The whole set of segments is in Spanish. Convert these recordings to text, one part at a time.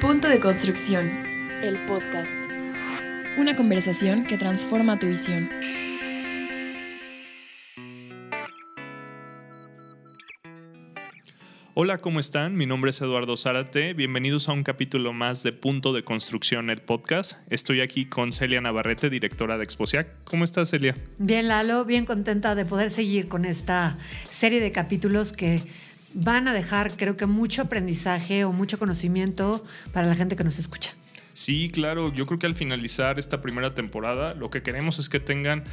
Punto de construcción. El podcast. Una conversación que transforma tu visión. Hola, ¿cómo están? Mi nombre es Eduardo Zárate. Bienvenidos a un capítulo más de Punto de Construcción, el podcast. Estoy aquí con Celia Navarrete, directora de Exposiac. ¿Cómo estás, Celia? Bien, Lalo, bien contenta de poder seguir con esta serie de capítulos que van a dejar, creo que, mucho aprendizaje o mucho conocimiento para la gente que nos escucha. Sí, claro. Yo creo que al finalizar esta primera temporada, lo que queremos es que tengan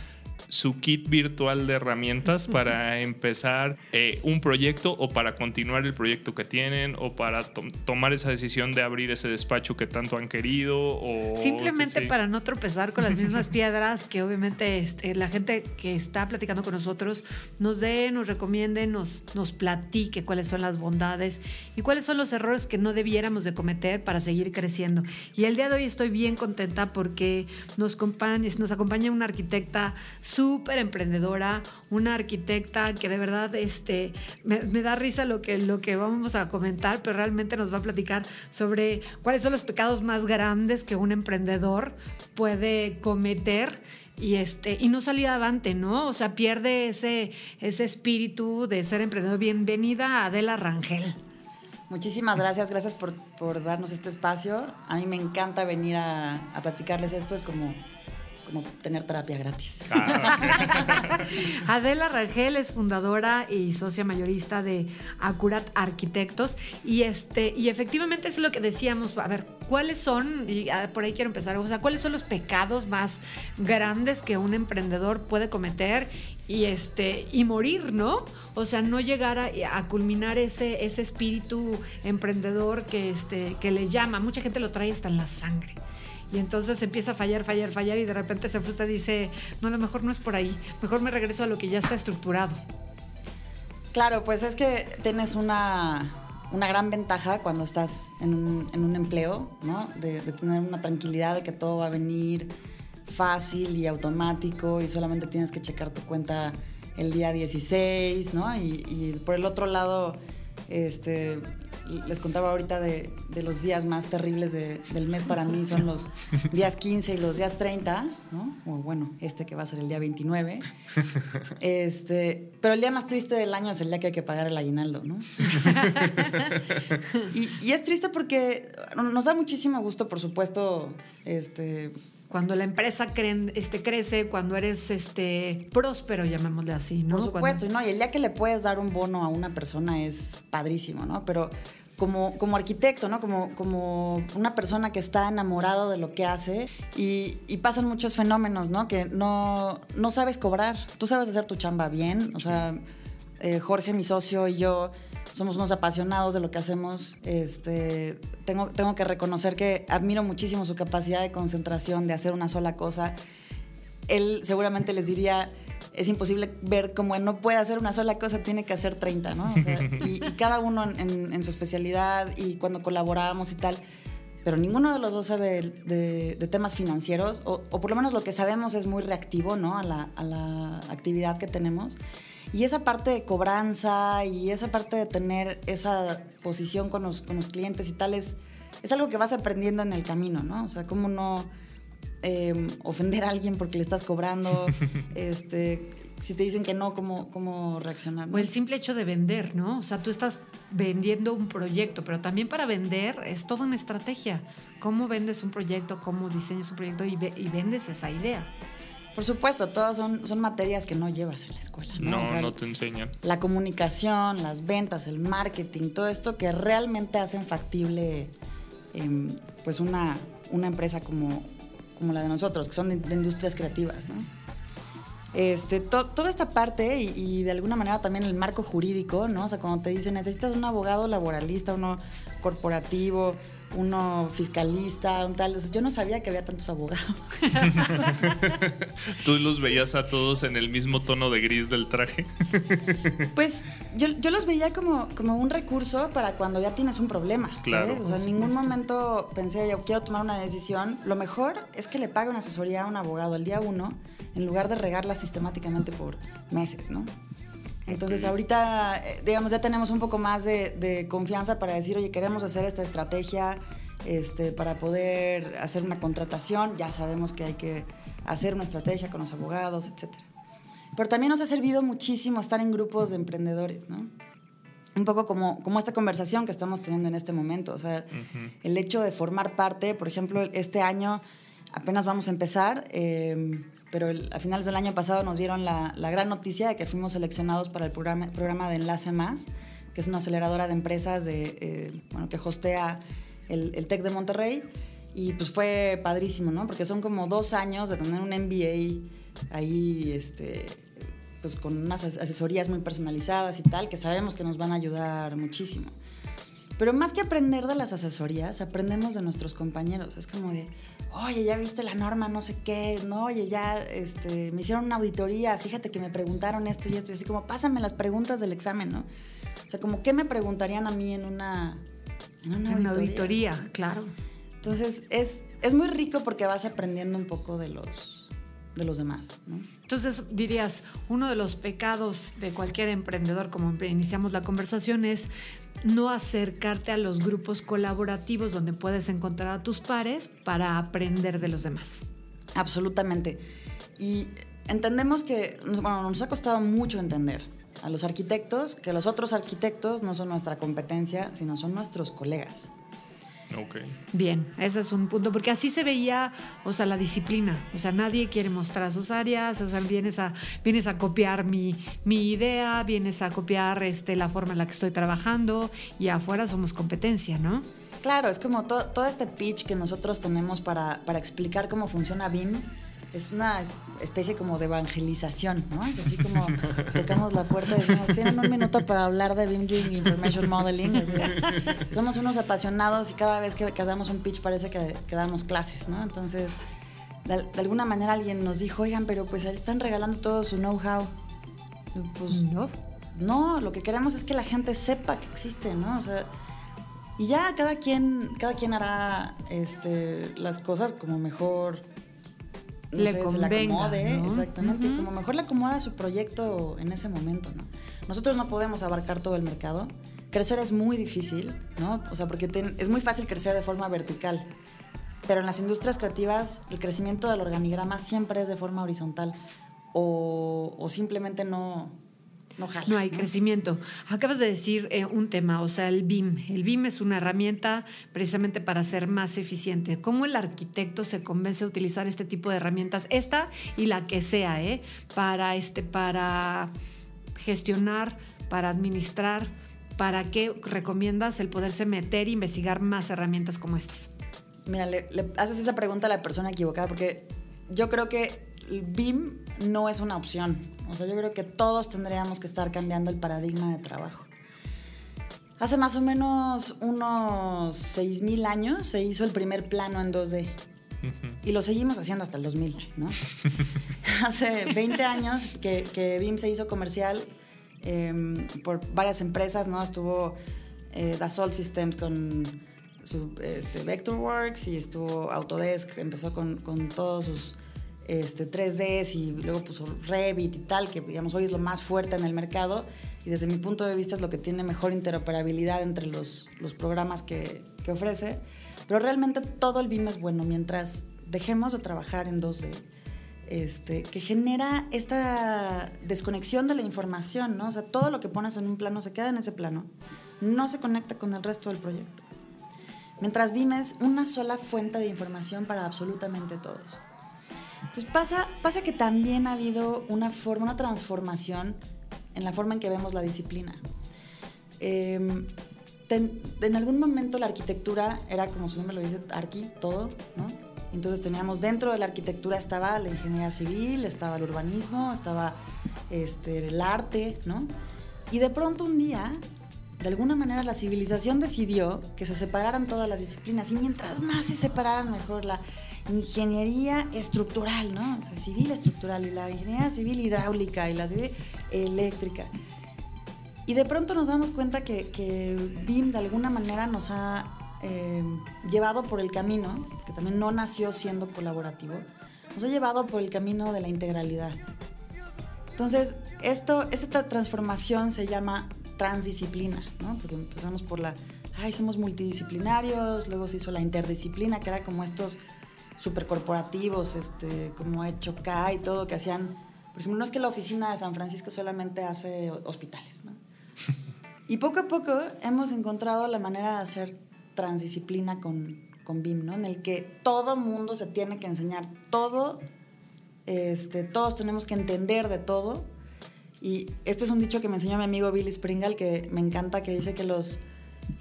su kit virtual de herramientas para empezar eh, un proyecto o para continuar el proyecto que tienen o para tomar esa decisión de abrir ese despacho que tanto han querido o simplemente para no tropezar con las mismas piedras que obviamente este, la gente que está platicando con nosotros nos dé, nos recomiende, nos, nos platique cuáles son las bondades y cuáles son los errores que no debiéramos de cometer para seguir creciendo. Y el día de hoy estoy bien contenta porque nos acompaña, nos acompaña una arquitecta súper emprendedora, una arquitecta que de verdad este, me, da risa lo que, lo que vamos a comentar, pero realmente nos va a platicar sobre cuáles son los pecados más grandes que un emprendedor puede cometer y este y no salir adelante, ¿no? O sea, pierde ese, ese espíritu de ser emprendedor. Bienvenida Adela Rangel. Muchísimas gracias, gracias por, darnos este espacio. A mí me encanta venir a, a platicarles esto, es como como tener terapia gratis. Adela Rangel es fundadora y socia mayorista de Acurat Arquitectos y este y efectivamente es lo que decíamos, a ver, ¿cuáles son y ah, por ahí quiero empezar, o sea, cuáles son los pecados más grandes que un emprendedor puede cometer y este y morir, ¿no? O sea, no llegar a, a, culminar ese ese espíritu emprendedor que este que le llama, mucha gente lo trae hasta en la sangre y entonces empieza a fallar, fallar, fallar y de repente se frustra y dice, no, a lo mejor no es por ahí, mejor me regreso a lo que ya está estructurado. Claro, pues es que tienes una, gran ventaja cuando estás en un, empleo, ¿no? De, tener una tranquilidad de que todo va a venir fácil y automático y solamente tienes que checar tu cuenta el día 16, ¿no? Y por el otro lado, este, les contaba ahorita de, los días más terribles del mes para mí, son los días 15 y los días 30, ¿no? O bueno, este que va a ser el día 29. Este, pero el día más triste del año es el día que hay que pagar el aguinaldo, ¿no? y, y es triste porque nos da muchísimo gusto, por supuesto, este, cuando la empresa este, crece, cuando eres este, próspero, llamémosle así, ¿no? Por supuesto, no, y el día que le puedes dar un bono a una persona es padrísimo, ¿no? Pero como, como arquitecto, ¿no? Como, como una persona que está enamorado de lo que hace y, pasan muchos fenómenos, ¿no? Que no, no sabes cobrar. Tú sabes hacer tu chamba bien, o sea, eh, Jorge, mi socio y yo somos unos apasionados de lo que hacemos. Este, tengo, tengo que reconocer que admiro muchísimo su capacidad de concentración, de hacer una sola cosa. Él seguramente les diría, es imposible ver cómo él no puede hacer una sola cosa, tiene que hacer 30, ¿no? y, cada uno en, su especialidad y cuando colaboramos y tal. Pero ninguno de los dos sabe de, temas financieros, o, por lo menos lo que sabemos es muy reactivo, ¿no? A la, a la actividad que tenemos. Y esa parte de cobranza y esa parte de tener esa posición con los, con los clientes y tal es, es algo que vas aprendiendo en el camino, ¿no? O sea, cómo no em, ofender a alguien porque le estás cobrando, este, si te dicen que no, cómo, cómo reaccionar. O el simple hecho de vender, ¿no? O sea, tú estás vendiendo un proyecto, pero también para vender es toda una estrategia. ¿Cómo vendes un proyecto? ¿Cómo diseñas un proyecto y, y vendes esa idea? Por supuesto, todas son, son materias que no llevas en la escuela. No, no, no te enseñan. La comunicación, las ventas, el marketing, todo esto que realmente hacen factible em, pues una, una empresa como, como la de nosotros, que son de, industrias creativas. ¿no? Este, toda esta parte y, y, de alguna manera también el marco jurídico, ¿no? O sea, cuando te dicen necesitas un abogado laboralista, uno corporativo, uno fiscalista, un tal. yo no sabía que había tantos abogados. ¿Tú los veías a todos en el mismo tono de gris del traje? pues yo, los veía como, como un recurso para cuando ya tienes un problema. ¿sabes? O sea, en ningún momento pensé, yo quiero tomar una decisión. Lo mejor es que le pague una asesoría a un abogado el día uno en lugar de regarla sistemáticamente por meses, ¿no? Entonces ahorita, eh, digamos, ya tenemos un poco más de, confianza para decir, oye, queremos hacer esta estrategia, este, para poder hacer una contratación, ya sabemos que hay que hacer una estrategia con los abogados, etc. Pero también nos ha servido muchísimo estar en grupos de emprendedores, ¿no? Un poco como, como esta conversación que estamos teniendo en este momento. O sea, el hecho de formar parte, por ejemplo, este año apenas vamos a empezar, eh, pero a finales del año pasado nos dieron la, la, gran noticia de que fuimos seleccionados para el programa, programa de Enlace Más, que es una aceleradora de empresas de, eh, bueno, que hostea el, el TEC de Monterrey. Y pues fue padrísimo, ¿no? Porque son como dos años de tener un MBA ahí, este, pues con unas asesorías muy personalizadas y tal, que sabemos que nos van a ayudar muchísimo. Pero más que aprender de las asesorías, aprendemos de nuestros compañeros. Es como de, oye, ya viste la norma, no sé qué, no, oye, ya este, me hicieron una auditoría, fíjate que me preguntaron esto y esto, y así como, pásame las preguntas del examen, ¿no? O sea, como, ¿qué me preguntarían a mí en una, en una, en auditoría? auditoría? claro. Entonces, es, es muy rico porque vas aprendiendo un poco de los, de los demás. ¿no? Entonces, dirías, uno de los pecados de cualquier emprendedor, como iniciamos la conversación, es no acercarte a los grupos colaborativos donde puedes encontrar a tus pares para aprender de los demás. Absolutamente. Y entendemos que, bueno, nos ha costado mucho entender a los arquitectos que los otros arquitectos no son nuestra competencia, sino son nuestros colegas. Okay. Bien, ese es un punto, porque así se veía, o sea, la disciplina. O sea, nadie quiere mostrar sus áreas, o sea, vienes a, vienes a copiar mi, mi idea, vienes a copiar este, la forma en la que estoy trabajando y afuera somos competencia, ¿no? Claro, es como todo este pitch que nosotros tenemos para, para explicar cómo funciona BIM es una especie como de evangelización, ¿no? Es así como tocamos la puerta y decimos, tienen un minuto para hablar de BIM Information Modeling. somos unos apasionados y cada vez que, que, damos un pitch parece que, que damos clases, ¿no? Entonces, de, de, alguna manera alguien nos dijo, oigan, pero pues están regalando todo su know-how. Pues no. No, lo que queremos es que la gente sepa que existe, ¿no? O sea, y ya cada quien, cada quien hará este, las cosas como mejor le sé, se le acomode, exactamente, como mejor le acomoda su proyecto en ese momento, ¿no? Nosotros no podemos abarcar todo el mercado. Crecer es muy difícil, ¿no? O sea, porque es muy fácil crecer de forma vertical. Pero en las industrias creativas, el crecimiento del organigrama siempre es de forma horizontal. O, o simplemente no, no, hay crecimiento. Acabas de decir eh, un tema, o sea, el BIM. El BIM es una herramienta precisamente para ser más eficiente. ¿Cómo el arquitecto se convence a utilizar este tipo de herramientas? Esta y la que sea, ¿eh? Para, este, para gestionar, para administrar. ¿Para qué recomiendas el poderse meter e investigar más herramientas como estas? Mira, le, le haces esa pregunta a la persona equivocada porque yo creo que el BIM no es una opción. O sea, yo creo que todos tendríamos que estar cambiando el paradigma de trabajo. Hace más o menos unos 6.000 años se hizo el primer plano en 2D. Y lo seguimos haciendo hasta el 2000, ¿no? Hace 20 años que, que, BIM se hizo comercial eh, por varias empresas, ¿no? Estuvo eh, Dassault Systems con su este, Vectorworks y estuvo Autodesk, empezó con, con todos sus este, 3Ds y luego puso Revit y tal, que digamos hoy es lo más fuerte en el mercado y desde mi punto de vista es lo que tiene mejor interoperabilidad entre los, los programas que, que, ofrece. Pero realmente todo el BIM es bueno mientras dejemos de trabajar en 2D, este, que genera esta desconexión de la información, ¿no? O sea, todo lo que pones en un plano se queda en ese plano, no se conecta con el resto del proyecto. Mientras BIM es una sola fuente de información para absolutamente todos. Entonces pasa, pasa que también ha habido una forma, una transformación en la forma en que vemos la disciplina. Ten, en algún momento la arquitectura era, como su nombre lo dice, arqui, todo, ¿no? Entonces teníamos dentro de la arquitectura estaba la ingeniería civil, estaba el urbanismo, estaba este, el arte, ¿no? Y de pronto un día, de alguna manera la civilización decidió que se separaran todas las disciplinas y mientras más se separaran mejor la ingeniería estructural, ¿no? O sea, civil estructural y la ingeniería civil hidráulica y la civil eléctrica. Y de pronto nos damos cuenta que, que BIM de alguna manera nos ha eh, llevado por el camino, que también no nació siendo colaborativo, nos ha llevado por el camino de la integralidad. Entonces, esto, esta transformación se llama transdisciplina, ¿no? Porque empezamos por la ay, somos multidisciplinarios, luego se hizo la interdisciplina, que era como estos supercorporativos, este, como hecho K y todo, que hacían, por ejemplo, no es que la oficina de San Francisco solamente hace hospitales, ¿no? Y poco a poco hemos encontrado la manera de hacer transdisciplina con, con BIM, ¿no? En el que todo mundo se tiene que enseñar todo, este, todos tenemos que entender de todo. Y este es un dicho que me enseñó mi amigo Billy Springal, que me encanta, que dice que los,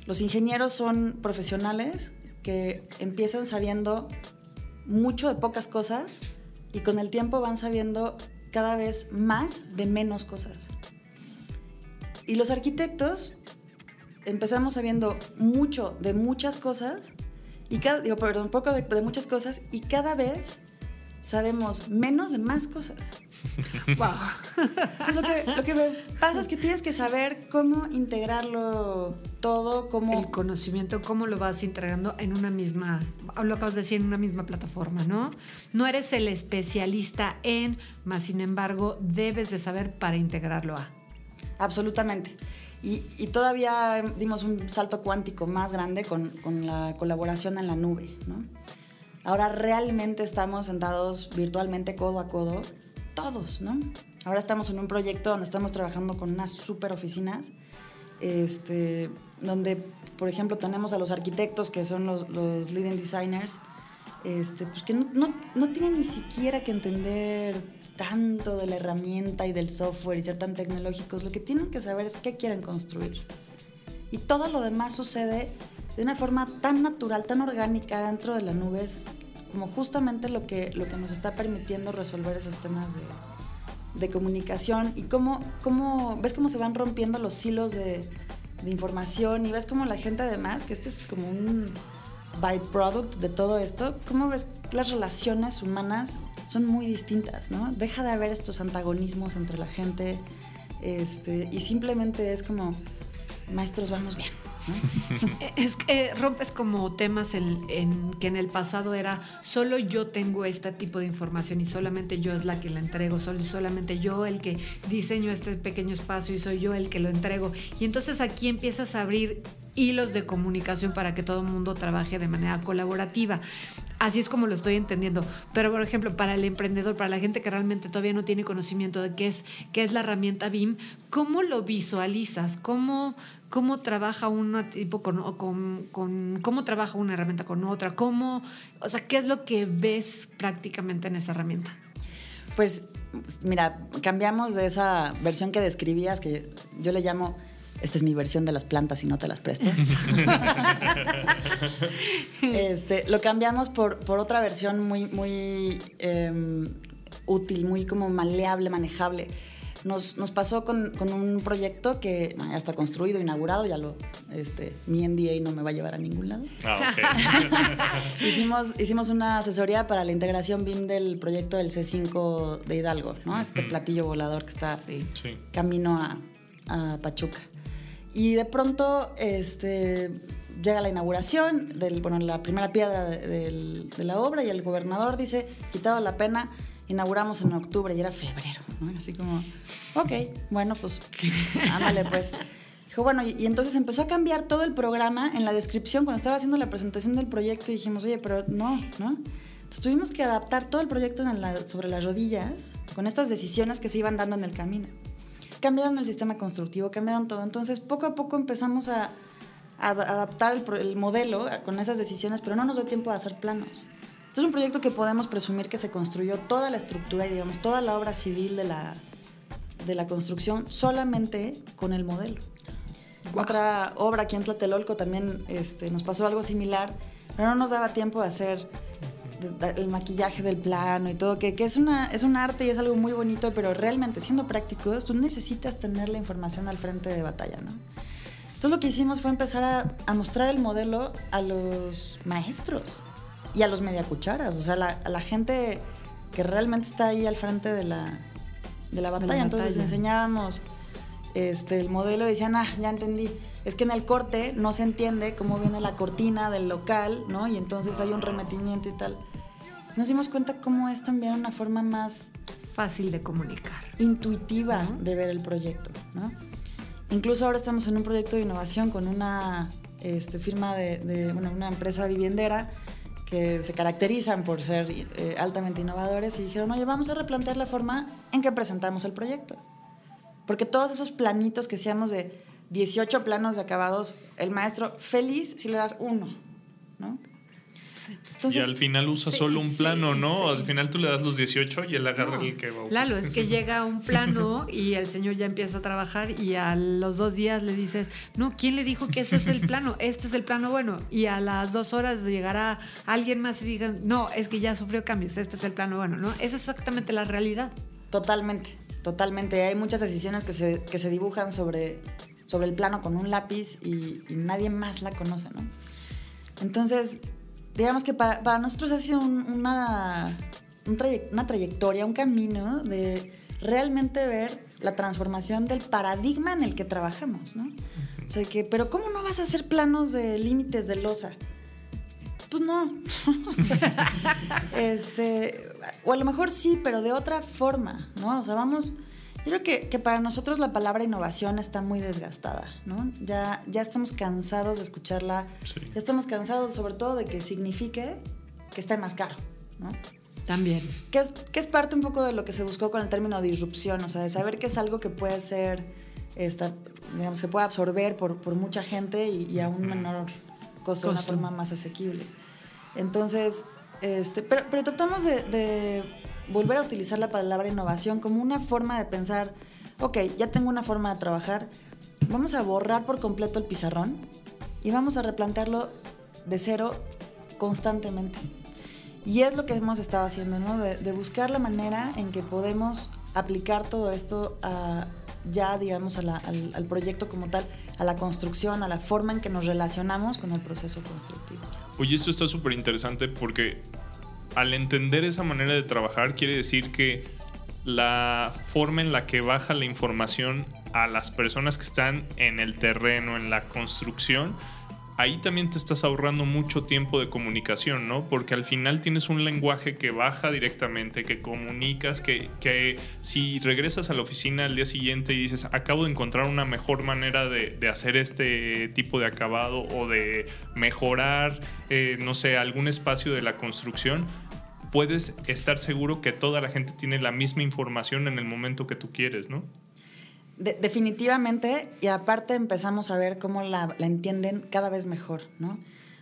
los ingenieros son profesionales que empiezan sabiendo mucho de pocas cosas y con el tiempo van sabiendo cada vez más de menos cosas. Y los arquitectos empezamos sabiendo mucho de muchas cosas, y cada, digo, perdón, poco de, de muchas cosas, y cada vez sabemos menos de más cosas. ¡Wow! Entonces, lo que, lo que me pasa es que tienes que saber cómo integrarlo todo, cómo... El conocimiento, cómo lo vas integrando en una misma, lo acabas de decir, en una misma plataforma, ¿no? No eres el especialista en, más sin embargo, debes de saber para integrarlo a. Absolutamente. Y, y, todavía dimos un salto cuántico más grande con, con, la colaboración en la nube. ¿no? Ahora realmente estamos sentados virtualmente codo a codo, todos. ¿no? Ahora estamos en un proyecto donde estamos trabajando con unas super oficinas, este, donde, por ejemplo, tenemos a los arquitectos que son los, los leading designers, este, pues que no, no, no tienen ni siquiera que entender tanto de la herramienta y del software y ser tan tecnológicos, lo que tienen que saber es qué quieren construir. Y todo lo demás sucede de una forma tan natural, tan orgánica dentro de la nube, es como justamente lo que, lo que nos está permitiendo resolver esos temas de, de comunicación y cómo, cómo, ves cómo se van rompiendo los hilos de, de información y ves cómo la gente además, que este es como un byproduct de todo esto, cómo ves las relaciones humanas son muy distintas, ¿no? Deja de haber estos antagonismos entre la gente este, y simplemente es como, maestros, vamos bien. Es que rompes como temas en, en, que en el pasado era solo yo tengo este tipo de información y solamente yo es la que la entrego, solo, solamente yo el que diseño este pequeño espacio y soy yo el que lo entrego. Y entonces aquí empiezas a abrir hilos de comunicación para que todo el mundo trabaje de manera colaborativa. Así es como lo estoy entendiendo. Pero, por ejemplo, para el emprendedor, para la gente que realmente todavía no tiene conocimiento de qué es, qué es la herramienta BIM, ¿cómo lo visualizas? ¿Cómo, cómo trabaja una tipo con, con, cómo trabaja una herramienta con otra? ¿Cómo, o sea, qué es lo que ves prácticamente en esa herramienta? Pues, mira, cambiamos de esa versión que describías, que yo le llamo esta es mi versión de las plantas y no te las presto. este, lo cambiamos por, por, otra versión muy, muy eh, útil, muy como maleable, manejable. Nos, nos pasó con, con, un proyecto que ya está construido, inaugurado, ya lo, este, mi NDA no me va a llevar a ningún lado. Ah, okay. hicimos, hicimos una asesoría para la integración BIM del proyecto del C5 de Hidalgo, ¿no? Este platillo volador que está. Sí. camino a, a Pachuca. Y de pronto este, llega la inauguración, del, bueno, la primera piedra de, de, de, la obra y el gobernador dice, quitado la pena, inauguramos en octubre y era febrero. ¿no? Así como, ok, bueno, pues, ándale pues. Dijo, bueno, y, y, entonces empezó a cambiar todo el programa en la descripción cuando estaba haciendo la presentación del proyecto y dijimos, oye, pero no, ¿no? Entonces tuvimos que adaptar todo el proyecto la, sobre las rodillas con estas decisiones que se iban dando en el camino cambiaron el sistema constructivo, cambiaron todo. Entonces, poco a poco empezamos a, a adaptar el, el, modelo con esas decisiones, pero no nos dio tiempo de hacer planos. Entonces, es un proyecto que podemos presumir que se construyó toda la estructura y, digamos, toda la obra civil de la, de la construcción solamente con el modelo. Wow. Otra obra aquí en Tlatelolco también este, nos pasó algo similar, pero no nos daba tiempo de hacer el maquillaje del plano y todo, que, que, es, una, es un arte y es algo muy bonito, pero realmente siendo prácticos, tú necesitas tener la información al frente de batalla, ¿no? Entonces lo que hicimos fue empezar a, a mostrar el modelo a los maestros y a los mediacucharas, o sea, la, a la gente que realmente está ahí al frente de la, de la batalla. De la Entonces batalla. enseñábamos este, el modelo y decían, ah, ya entendí es que en el corte no se entiende cómo viene la cortina del local, ¿no? Y entonces hay un remetimiento y tal. Nos dimos cuenta cómo es también una forma más fácil de comunicar, intuitiva uh -huh. de ver el proyecto, ¿no? Incluso ahora estamos en un proyecto de innovación con una este, firma de, de bueno, una empresa viviendera que se caracterizan por ser eh, altamente innovadores y dijeron, oye, vamos a replantear la forma en que presentamos el proyecto. Porque todos esos planitos que hacíamos de 18 planos de acabados, el maestro feliz si le das uno, ¿no? Y al final usa sí, solo un plano, sí, ¿no? sí. Al final tú le das los 18 y él agarra el que va. Lalo, es que llega un plano y el señor ya empieza a trabajar y a los dos días le dices, no, ¿quién le dijo que ese es el plano? Este es el plano bueno. Y a las dos horas llegará alguien más y digan, no, es que ya sufrió cambios, este es el plano bueno, ¿no? Es exactamente la realidad. Totalmente, totalmente. Hay muchas decisiones que se, que se dibujan sobre, sobre el plano con un lápiz y, y nadie más la conoce, ¿no? Entonces, digamos que para, para nosotros ha sido un- una, un traye- una trayectoria, un camino de realmente ver la transformación del paradigma en el que trabajamos, ¿no? O sea, que, pero ¿cómo no vas a hacer planos de límites de losa? Pues no. este, o a lo mejor sí, pero de otra forma, ¿no? O sea, vamos. Yo creo que, que para nosotros la palabra innovación está muy desgastada, ¿no? Ya, ya estamos cansados de escucharla, Sí. ya estamos cansados sobre todo de que signifique que esté más caro, ¿no? También. Que es, que es parte un poco de lo que se buscó con el término disrupción, o sea, de saber que es algo que puede ser, esta, digamos, que puede absorber por, por mucha gente y, y a un menor costo, de una forma más asequible. Entonces, este, pero, pero tratamos de, de volver a utilizar la palabra innovación como una forma de pensar, ok, ya tengo una forma de trabajar, vamos a borrar por completo el pizarrón y vamos a replantearlo de cero constantemente. Y es lo que hemos estado haciendo, ¿no? De, de buscar la manera en que podemos aplicar todo esto a ya, digamos, a la- al, al proyecto como tal, a la construcción, a la forma en que nos relacionamos con el proceso constructivo. Oye, esto está súper interesante porque al entender esa manera de trabajar quiere decir que la forma en la que baja la información a las personas que están en el terreno, en la construcción, ahí también te estás ahorrando mucho tiempo de comunicación, ¿no? Porque al final tienes un lenguaje que baja directamente, que comunicas, que, que si regresas a la oficina al día siguiente y dices, acabo de encontrar una mejor manera de, hacer este tipo de acabado o de mejorar, eh, no sé, algún espacio de la construcción, puedes estar seguro que toda la gente tiene la misma información en el momento que tú quieres, ¿no? De- definitivamente, y aparte empezamos a ver cómo la, la entienden cada vez mejor, ¿no?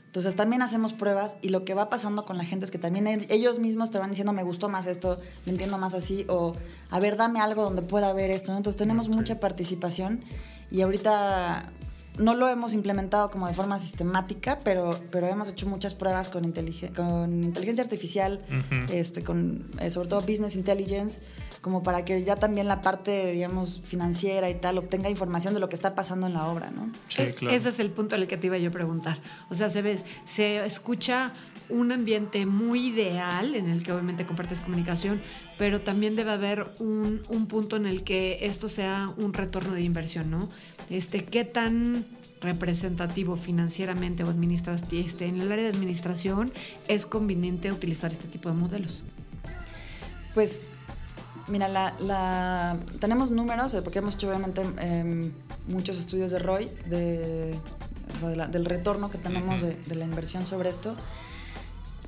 Entonces también hacemos pruebas y lo que va pasando con la gente es que también el- ellos mismos te van diciendo, me gustó más esto, me entiendo más así, o a ver, dame algo donde pueda ver esto, ¿no? Entonces tenemos Ok. mucha participación y ahorita no lo hemos implementado como de forma sistemática, pero, pero hemos hecho muchas pruebas con, inteligen- con inteligencia artificial, Ujú. este, con eh, sobre todo business intelligence, como para que ya también la parte, digamos, financiera y tal obtenga información de lo que está pasando en la obra, ¿no? Sí, E- claro. Ese es el punto al que te iba yo a preguntar. O sea, se ves, se escucha un ambiente muy ideal en el que obviamente compartes comunicación, pero también debe haber un, un punto en el que esto sea un retorno de inversión, ¿no? Este, ¿qué tan representativo financieramente o este, en el área de administración es conveniente utilizar este tipo de modelos? Pues, mira, la, la- tenemos números, eh, porque hemos hecho obviamente em, muchos estudios de ROI, de, o sea, de la- del retorno que tenemos de, de la inversión sobre esto.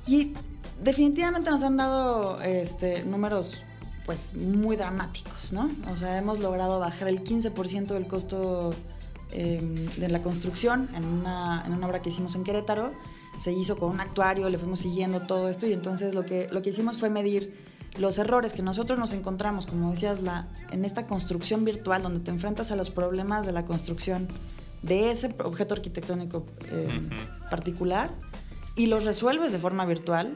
Y definitivamente nos han dado este, números pues muy dramáticos, ¿no? O sea, hemos logrado bajar el 15% del costo em, de la construcción en una, en una obra que hicimos en Querétaro. Se hizo con un actuario, le fuimos siguiendo todo esto y entonces lo que, lo que hicimos fue medir los errores que nosotros nos encontramos, como decías, la, en esta construcción virtual donde te enfrentas a los problemas de la construcción de ese objeto arquitectónico eh, Ujú. particular y los resuelves de forma virtual,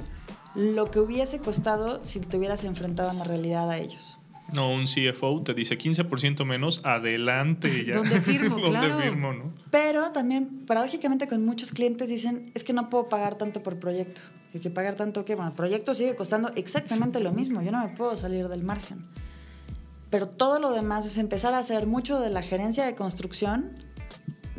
lo que hubiese costado si te hubieras enfrentado en la realidad a ellos. No, un CFO te dice 15% menos, adelante ya. ¿Dónde firmo? ¿Dónde Claro. firmo, no? Pero también, paradójicamente, con muchos clientes dicen, es que no puedo pagar tanto por proyecto. Hay que pagar tanto que, bueno, el proyecto sigue costando exactamente lo mismo, yo no me puedo salir del margen. Pero todo lo demás es empezar a hacer mucho de la gerencia de construcción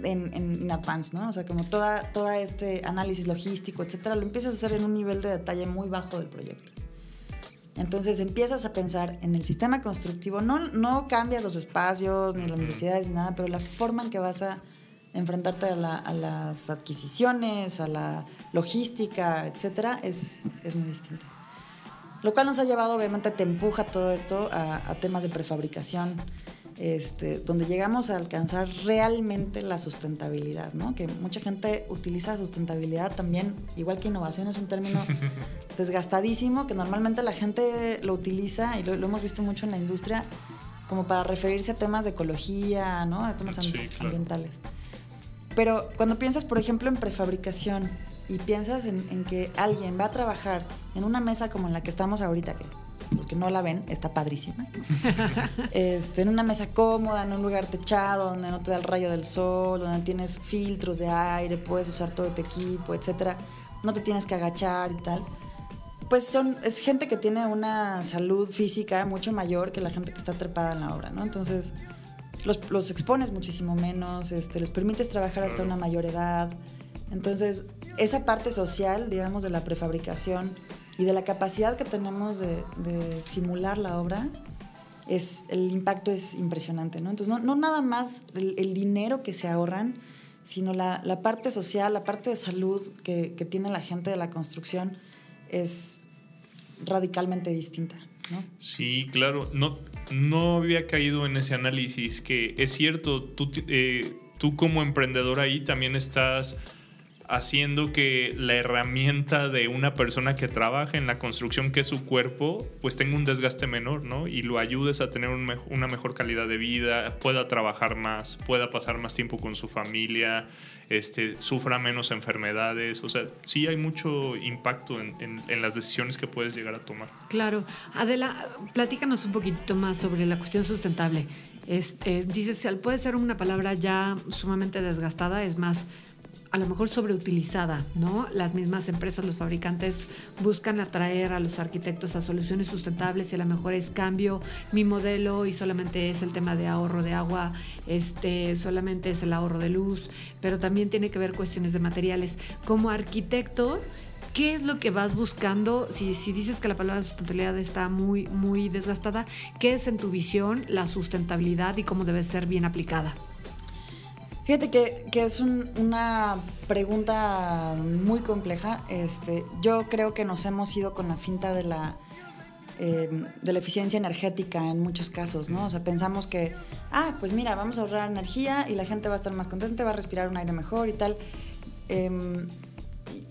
en, en, in advance, ¿no? O sea, como toda, toda este análisis logístico, etcétera, lo empiezas a hacer en un nivel de detalle muy bajo del proyecto. Entonces empiezas a pensar en el sistema constructivo, no, no cambias los espacios ni las necesidades ni nada, pero la forma en que vas a enfrentarte a, las adquisiciones, a la logística, etcétera, es, es muy distinta. Lo cual nos ha llevado, obviamente, te empuja todo esto a, temas de prefabricación, este, donde llegamos a alcanzar realmente la sustentabilidad, ¿no? Que mucha gente utiliza sustentabilidad también, igual que innovación es un término desgastadísimo, que normalmente la gente lo utiliza, y lo, hemos visto mucho en la industria, como para referirse a temas de ecología, ¿no? A temas ambientales. Pero cuando piensas, por ejemplo, en prefabricación, y piensas en, que alguien va a trabajar en una mesa como en la que estamos ahorita, que los que no la ven, está padrísima. Este, en una mesa cómoda, en un lugar techado, donde no te da el rayo del sol, donde tienes filtros de aire, puedes usar todo tu equipo, etcétera. No te tienes que agachar y tal. Pues son, es gente que tiene una salud física mucho mayor que la gente que está trepada en la obra, ¿no? Entonces, los, los expones muchísimo menos, este, les permites trabajar hasta una mayor edad. Entonces, esa parte social, digamos, de la prefabricación y de la capacidad que tenemos de, simular la obra, es, el impacto es impresionante, ¿no? Entonces, no, nada más el, dinero que se ahorran, sino la, parte social, la parte de salud que, tiene la gente de la construcción es radicalmente distinta. ¿no? Sí, claro. No, no había caído en ese análisis que es cierto, tú, eh, tú como emprendedor ahí también estás haciendo que la herramienta de una persona que trabaja en la construcción, que es su cuerpo, pues tenga un desgaste menor, ¿no? Y lo ayudes a tener una mejor calidad de vida, pueda trabajar más, pueda pasar más tiempo con su familia, este, sufra menos enfermedades. O sea, sí hay mucho impacto en, las decisiones que puedes llegar a tomar. Claro. Adela, platícanos un poquito más sobre la cuestión sustentable. Este, dices, puede ser una palabra ya sumamente desgastada, es más a lo mejor sobreutilizada, ¿no? Las mismas empresas, los fabricantes buscan atraer a los arquitectos a soluciones sustentables y a lo mejor es cambio mi modelo y solamente es el tema de ahorro de agua, este, solamente es el ahorro de luz, pero también tiene que ver cuestiones de materiales. Como arquitecto, ¿qué es lo que vas buscando? Si, si dices que la palabra sustentabilidad está muy, muy desgastada, ¿qué es en tu visión la sustentabilidad y cómo debe ser bien aplicada? Fíjate que, es una pregunta muy compleja. Este, yo creo que nos hemos ido con la finta de la, em, de la eficiencia energética en muchos casos, ¿no? O sea, pensamos que, ah, pues mira, vamos a ahorrar energía y la gente va a estar más contenta, va a respirar un aire mejor y tal. Em,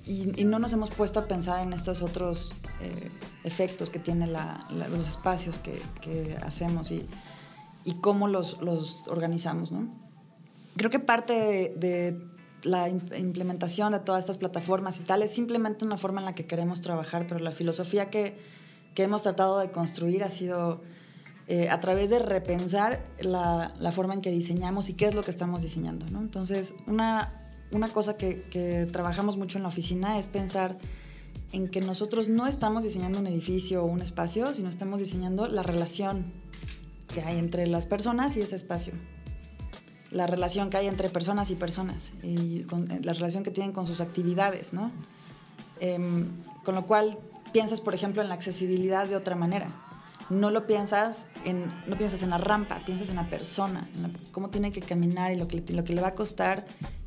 y, no nos hemos puesto a pensar en estos otros eh, efectos que tienen los espacios que, hacemos y, y cómo los, los organizamos, ¿no? Creo que parte de, la implementación de todas estas plataformas y tal es simplemente una forma en la que queremos trabajar, pero la filosofía que, que hemos tratado de construir ha sido eh, a través de repensar la, la, forma en que diseñamos y qué es lo que estamos diseñando. ¿no? Entonces, una, una cosa que, que trabajamos mucho en la oficina es pensar en que nosotros no estamos diseñando un edificio o un espacio, sino estamos diseñando la relación que hay entre las personas y ese espacio la relación que hay entre personas y personas y eh, la relación que tienen con sus actividades, ¿no? Em, con lo cual piensas, por ejemplo, en la accesibilidad de otra manera. No lo piensas en, no piensas en la rampa, piensas en la persona, en cómo tiene que caminar y lo que, lo que le va a costar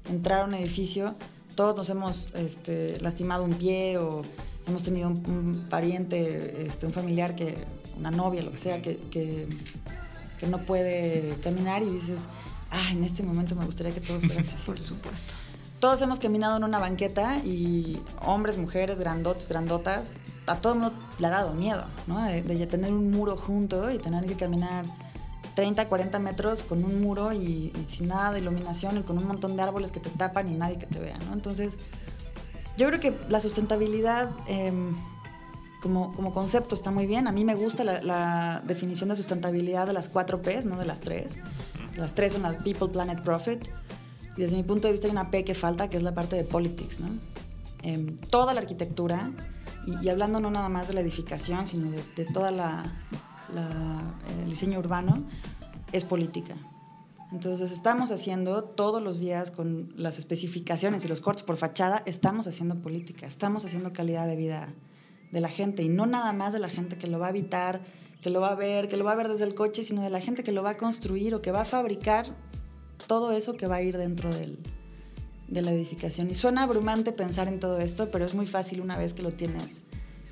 entrar a un edificio. Todos nos hemos este, lastimado un pie o hemos tenido un, pariente, este, un familiar, que, una novia, lo que sea, que, que, que no puede caminar y dices, ah, en este momento me gustaría que todo fuera accesible. Por supuesto. Todos hemos caminado en una banqueta y hombres, mujeres, grandotes, grandotas, a todo el mundo le ha dado miedo, ¿no? De, tener un muro junto y tener que caminar 30, 40 metros con un muro y, sin nada de iluminación y con un montón de árboles que te tapan y nadie que te vea, ¿no? Entonces, yo creo que la sustentabilidad em, como, como, concepto está muy bien. A mí me gusta la, la, definición de sustentabilidad de las cuatro P's, no de las tres. Las tres son la People, Planet, Profit. Y desde mi punto de vista hay una P que falta, que es la parte de politics. ¿no? Em, toda la arquitectura, y, hablando no nada más de la edificación, sino de, de toda la, el diseño urbano, es política. Entonces estamos haciendo todos los días con las especificaciones y los cortes por fachada, estamos haciendo política, estamos haciendo calidad de vida de la gente y no nada más de la gente que lo va a habitar que lo va a ver, que lo va a ver desde el coche, sino de la gente que lo va a construir o que va a fabricar todo eso que va a ir dentro del, de la edificación. Y suena abrumante pensar en todo esto, pero es muy fácil una vez que lo tienes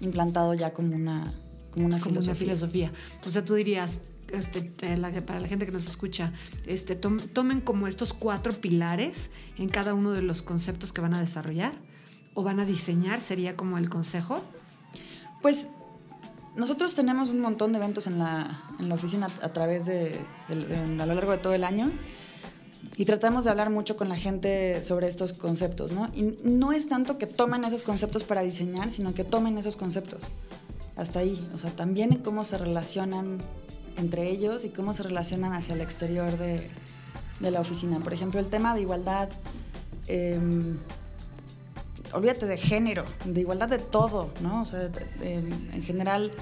implantado ya como una, como una como filosofía. una filosofía. O sea, tú dirías, este, para la gente que nos escucha, este, tomen como estos cuatro pilares en cada uno de los conceptos que van a desarrollar o van a diseñar, sería como el consejo. Pues nosotros tenemos un montón de eventos en la, en la oficina a, través de, a lo largo de todo el año y tratamos de hablar mucho con la gente sobre estos conceptos, ¿no? Y no es tanto que tomen esos conceptos para diseñar, sino que tomen esos conceptos. Hasta ahí, o sea, también en cómo se relacionan entre ellos y cómo se relacionan hacia el exterior de, de la oficina. Por ejemplo, el tema de igualdad, em, olvídate de género, de igualdad de todo, ¿no? O sea, en general,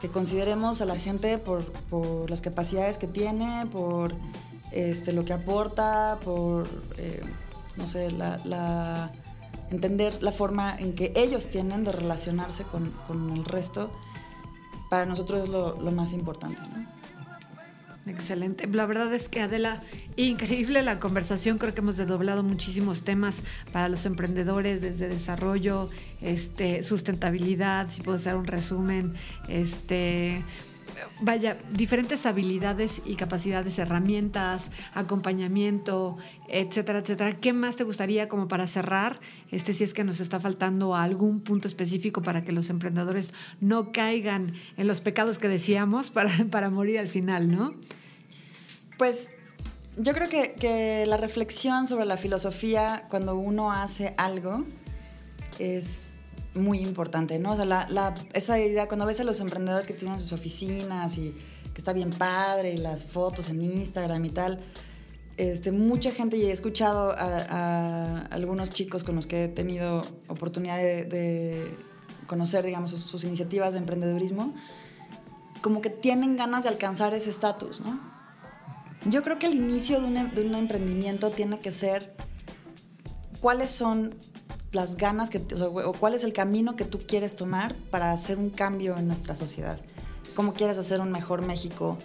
que consideremos a la gente por, las capacidades que tiene, por este, lo que aporta, por, eh, no sé, la, entender la forma en que ellos tienen de relacionarse con, con el resto, para nosotros es lo, lo más importante. ¿no? Excelente. La verdad es que Adela, increíble la conversación. Creo que hemos desdoblado muchísimos temas para los emprendedores, desde desarrollo, este, sustentabilidad, si puedo hacer un resumen, este, vaya, diferentes habilidades y capacidades, herramientas, acompañamiento, etcétera, etcétera. ¿Qué más te gustaría como para cerrar? Este, si es que nos está faltando algún punto específico para que los emprendedores no caigan en los pecados que decíamos para, para morir al final, ¿no? Pues yo creo que, que la reflexión sobre la filosofía cuando uno hace algo es muy importante, ¿no? O sea, la, esa idea, cuando ves a los emprendedores que tienen sus oficinas y que está bien padre, y las fotos en Instagram y tal, este, mucha gente, y he escuchado a, algunos chicos con los que he tenido oportunidad de, conocer, digamos, sus, iniciativas de emprendedurismo, como que tienen ganas de alcanzar ese estatus, ¿no? Yo creo que el inicio de un, de un emprendimiento tiene que ser cuáles son las ganas que, o, cuál es el camino que tú quieres tomar para hacer un cambio en nuestra sociedad. ¿Cómo quieres hacer un mejor México?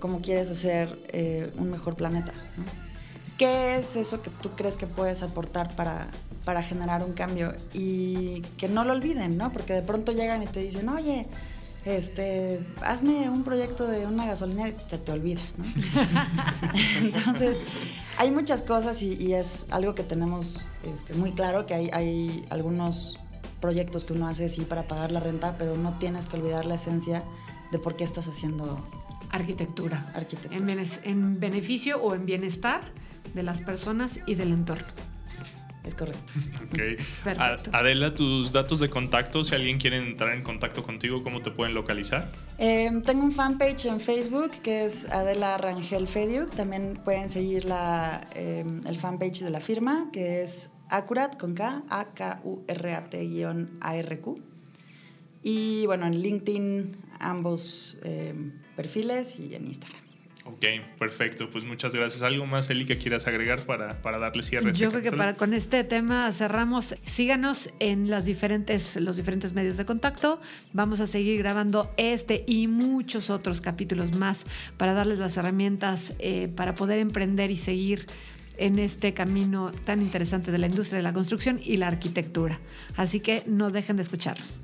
¿Cómo quieres hacer eh, un mejor planeta? ¿Qué es eso que tú crees que puedes aportar para, para generar un cambio? Y que no lo olviden, ¿no? Porque de pronto llegan y te dicen, oye, este, hazme un proyecto de una gasolinera se te olvida, ¿no? Entonces, hay muchas cosas y, es algo que tenemos este, muy claro, que hay, hay algunos proyectos que uno hace sí para pagar la renta, pero no tienes que olvidar la esencia de por qué estás haciendo arquitectura. arquitectura. En, en beneficio o en bienestar de las personas y del entorno. Es correcto. Ok. Adela, tus datos de contacto, si alguien quiere entrar en contacto contigo, ¿cómo te pueden localizar? Em, tengo un fanpage en Facebook que es Adela Rangel Fediuk. También pueden seguir la, em, el fanpage de la firma que es Acurat con K, A-K-U-R-A-T-A-R-Q. Y bueno, en LinkedIn ambos em, perfiles y en Instagram. Ok, perfecto. Pues muchas gracias. ¿Algo más, Eli, que quieras agregar para, para darle cierre? Este Yo creo que para con este tema cerramos. Síganos en las diferentes, los diferentes medios de contacto. Vamos a seguir grabando este y muchos otros capítulos más para darles las herramientas eh, para poder emprender y seguir en este camino tan interesante de la industria de la construcción y la arquitectura. Así que no dejen de escucharlos.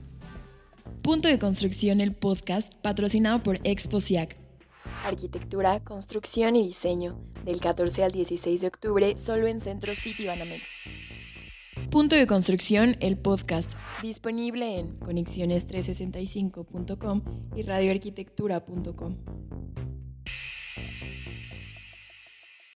Punto de Construcción, el podcast patrocinado por Expo Arquitectura, Construcción y Diseño, del 14 al 16 de octubre, solo en Centro City Banamex. Punto de Construcción, el podcast, disponible en conexiones365.com y radioarquitectura.com.